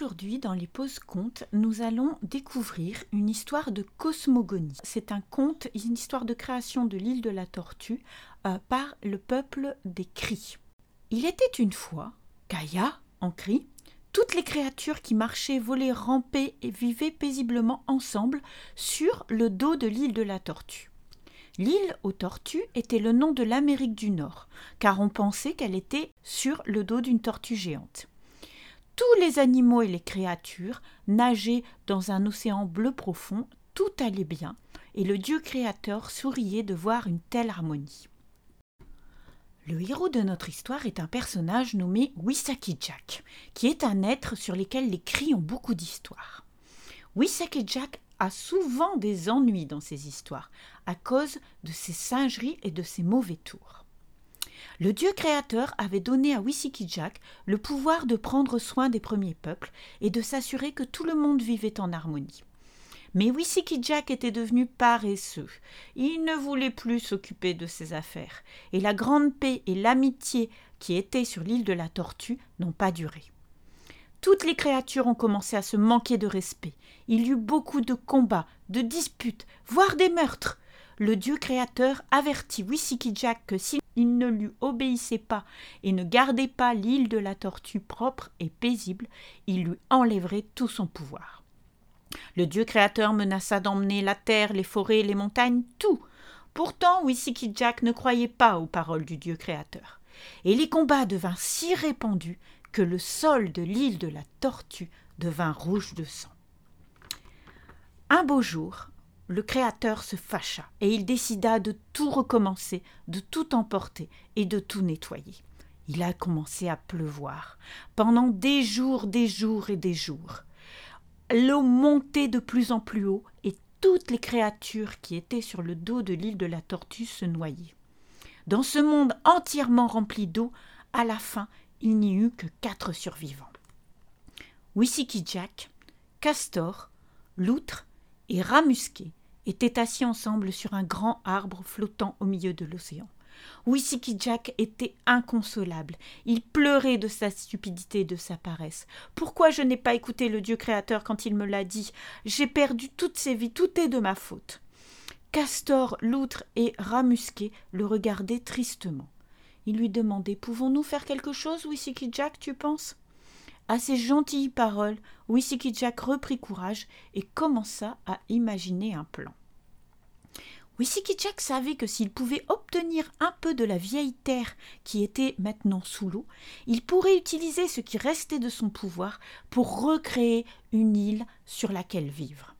Aujourd'hui, dans les pauses contes, nous allons découvrir une histoire de cosmogonie. C'est un conte, une histoire de création de l'île de la Tortue euh, par le peuple des cris. Il était une fois, Gaïa en cri, toutes les créatures qui marchaient, volaient, rampaient et vivaient paisiblement ensemble sur le dos de l'île de la Tortue. L'île aux tortues était le nom de l'Amérique du Nord, car on pensait qu'elle était sur le dos d'une tortue géante. Tous les animaux et les créatures nageaient dans un océan bleu profond, tout allait bien, et le Dieu créateur souriait de voir une telle harmonie. Le héros de notre histoire est un personnage nommé Wisaki Jack, qui est un être sur lequel les cris ont beaucoup d'histoire. Wisaki Jack a souvent des ennuis dans ses histoires, à cause de ses singeries et de ses mauvais tours. Le dieu créateur avait donné à Jack le pouvoir de prendre soin des premiers peuples et de s'assurer que tout le monde vivait en harmonie. Mais Jack était devenu paresseux. Il ne voulait plus s'occuper de ses affaires, et la grande paix et l'amitié qui étaient sur l'île de la Tortue n'ont pas duré. Toutes les créatures ont commencé à se manquer de respect. Il y eut beaucoup de combats, de disputes, voire des meurtres. Le dieu créateur avertit Jack que s'il ne lui obéissait pas et ne gardait pas l'île de la tortue propre et paisible, il lui enlèverait tout son pouvoir. Le dieu créateur menaça d'emmener la terre, les forêts, les montagnes, tout. Pourtant, Jack ne croyait pas aux paroles du dieu créateur. Et les combats devinrent si répandus que le sol de l'île de la Tortue devint rouge de sang. Un beau jour, le Créateur se fâcha et il décida de tout recommencer, de tout emporter et de tout nettoyer. Il a commencé à pleuvoir pendant des jours, des jours et des jours. L'eau montait de plus en plus haut et toutes les créatures qui étaient sur le dos de l'île de la Tortue se noyaient. Dans ce monde entièrement rempli d'eau, à la fin, il n'y eut que quatre survivants. Wissiki Jack, Castor, Loutre et Ramusqué étaient assis ensemble sur un grand arbre flottant au milieu de l'océan. Wissiki Jack était inconsolable. Il pleurait de sa stupidité et de sa paresse. Pourquoi je n'ai pas écouté le Dieu créateur quand il me l'a dit? J'ai perdu toutes ces vies, tout est de ma faute. Castor, Loutre et Ramusqué le regardaient tristement. Il lui demandait Pouvons-nous faire quelque chose, Wissiki Jack, tu penses? À ces gentilles paroles, Wissiki Jack reprit courage et commença à imaginer un plan. Wissiki Jack savait que s'il pouvait obtenir un peu de la vieille terre qui était maintenant sous l'eau, il pourrait utiliser ce qui restait de son pouvoir pour recréer une île sur laquelle vivre.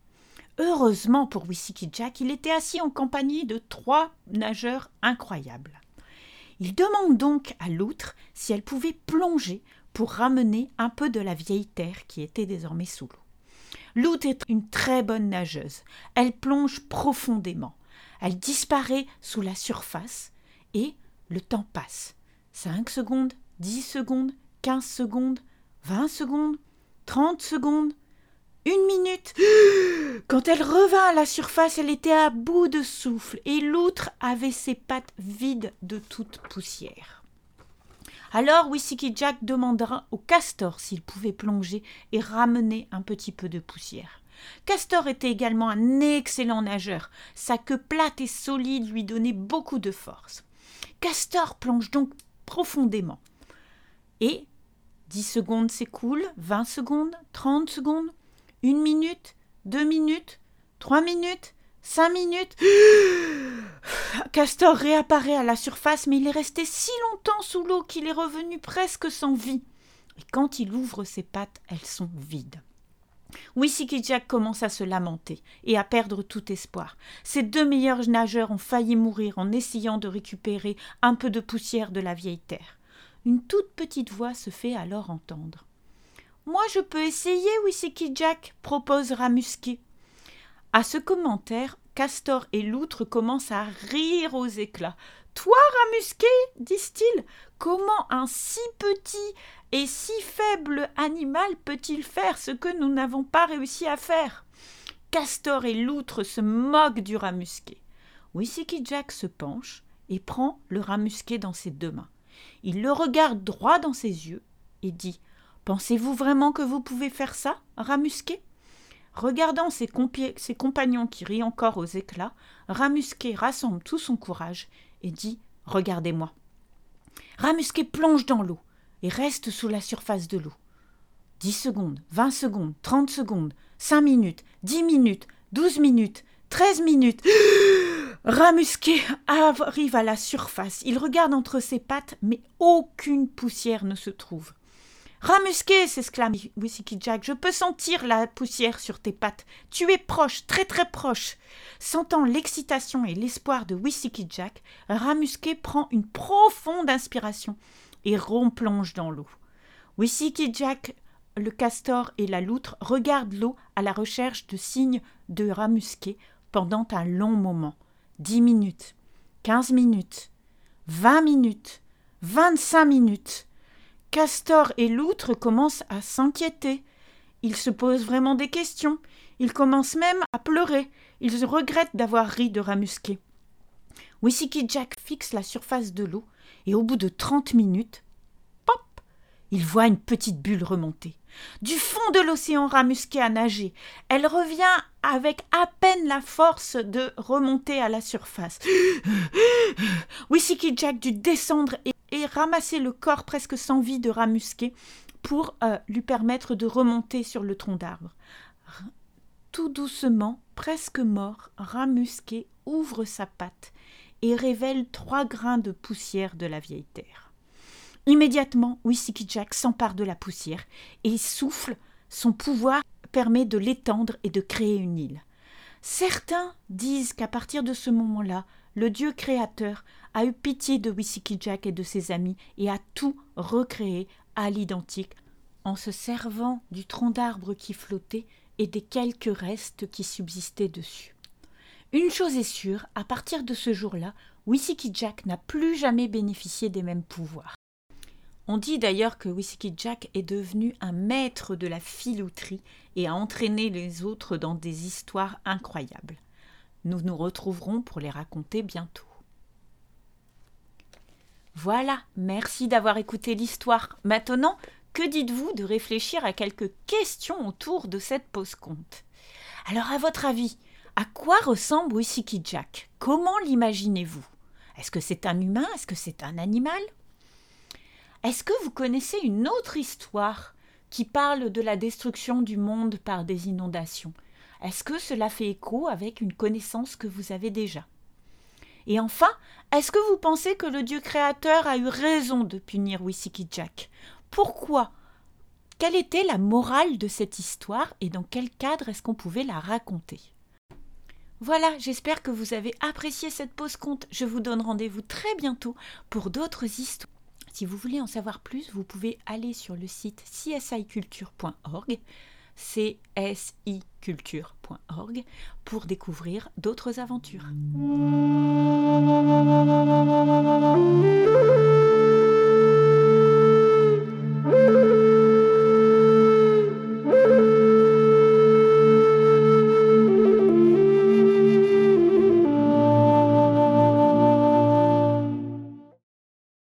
Heureusement pour Wissiki Jack, il était assis en compagnie de trois nageurs incroyables. Il demande donc à l'outre si elle pouvait plonger pour ramener un peu de la vieille terre qui était désormais sous l'eau. L'outre est une très bonne nageuse. Elle plonge profondément. Elle disparaît sous la surface et le temps passe. Cinq secondes, dix secondes, quinze secondes, vingt secondes, trente secondes, une minute. Quand elle revint à la surface, elle était à bout de souffle et l'outre avait ses pattes vides de toute poussière. Alors Wissiki Jack demanda au castor s'il pouvait plonger et ramener un petit peu de poussière. Castor était également un excellent nageur. Sa queue plate et solide lui donnait beaucoup de force. Castor plonge donc profondément. Et dix secondes s'écoulent, vingt secondes, trente secondes. Une minute, deux minutes, trois minutes, cinq minutes. Castor réapparaît à la surface, mais il est resté si longtemps sous l'eau qu'il est revenu presque sans vie. Et quand il ouvre ses pattes, elles sont vides. Wissiki Jack commence à se lamenter et à perdre tout espoir. Ses deux meilleurs nageurs ont failli mourir en essayant de récupérer un peu de poussière de la vieille terre. Une toute petite voix se fait alors entendre. Moi, je peux essayer, Wissiki Jack, propose Ramusqué. À ce commentaire, Castor et Loutre commencent à rire aux éclats. Toi, Ramusqué disent-ils, comment un si petit et si faible animal peut-il faire ce que nous n'avons pas réussi à faire? Castor et Loutre se moquent du Ramusqué. Wissiki Jack se penche et prend le Ramusqué dans ses deux mains. Il le regarde droit dans ses yeux et dit Pensez-vous vraiment que vous pouvez faire ça, Ramusqué Regardant ses, compagnons qui rient encore aux éclats, Ramusqué rassemble tout son courage et dit Regardez-moi. Ramusqué plonge dans l'eau et reste sous la surface de l'eau. Dix secondes, vingt secondes, trente secondes, cinq minutes, dix minutes, douze minutes, treize minutes. Ramusqué arrive à la surface. Il regarde entre ses pattes, mais aucune poussière ne se trouve. Ramusqué s'exclame Whisky Jack, je peux sentir la poussière sur tes pattes. Tu es proche, très très proche. Sentant l'excitation et l'espoir de Whisky Jack, Ramusqué prend une profonde inspiration et replonge dans l'eau. Whisky Jack, le castor et la loutre regardent l'eau à la recherche de signes de Ramusqué pendant un long moment. Dix minutes, quinze minutes, vingt minutes, vingt-cinq minutes. Castor et Loutre commencent à s'inquiéter. Ils se posent vraiment des questions. Ils commencent même à pleurer. Ils regrettent d'avoir ri de Ramusqué. Whisky Jack fixe la surface de l'eau et au bout de trente minutes, pop, il voit une petite bulle remonter. Du fond de l'océan Ramusqué a nagé. Elle revient avec à peine la force de remonter à la surface. Whisky Jack dut descendre et et ramasser le corps presque sans vie de Ramusqué pour euh, lui permettre de remonter sur le tronc d'arbre. Tout doucement, presque mort, Ramusqué ouvre sa patte et révèle trois grains de poussière de la vieille terre. Immédiatement, Whisky Jack s'empare de la poussière et souffle. Son pouvoir permet de l'étendre et de créer une île. Certains disent qu'à partir de ce moment-là, le Dieu créateur a eu pitié de Whisky Jack et de ses amis et a tout recréé à l'identique en se servant du tronc d'arbre qui flottait et des quelques restes qui subsistaient dessus. Une chose est sûre, à partir de ce jour-là, Whisky Jack n'a plus jamais bénéficié des mêmes pouvoirs. On dit d'ailleurs que Whisky Jack est devenu un maître de la filouterie et a entraîné les autres dans des histoires incroyables. Nous nous retrouverons pour les raconter bientôt. Voilà, merci d'avoir écouté l'histoire. Maintenant, que dites-vous de réfléchir à quelques questions autour de cette pause conte Alors, à votre avis, à quoi ressemble Whisky Jack? Comment l'imaginez-vous? Est-ce que c'est un humain? Est-ce que c'est un animal? Est-ce que vous connaissez une autre histoire qui parle de la destruction du monde par des inondations? Est-ce que cela fait écho avec une connaissance que vous avez déjà? Et enfin, est-ce que vous pensez que le Dieu créateur a eu raison de punir Whisky Jack? Pourquoi? Quelle était la morale de cette histoire et dans quel cadre est-ce qu'on pouvait la raconter? Voilà, j'espère que vous avez apprécié cette pause conte. Je vous donne rendez-vous très bientôt pour d'autres histoires. Si vous voulez en savoir plus, vous pouvez aller sur le site csiculture.org csiculture.org pour découvrir d'autres aventures.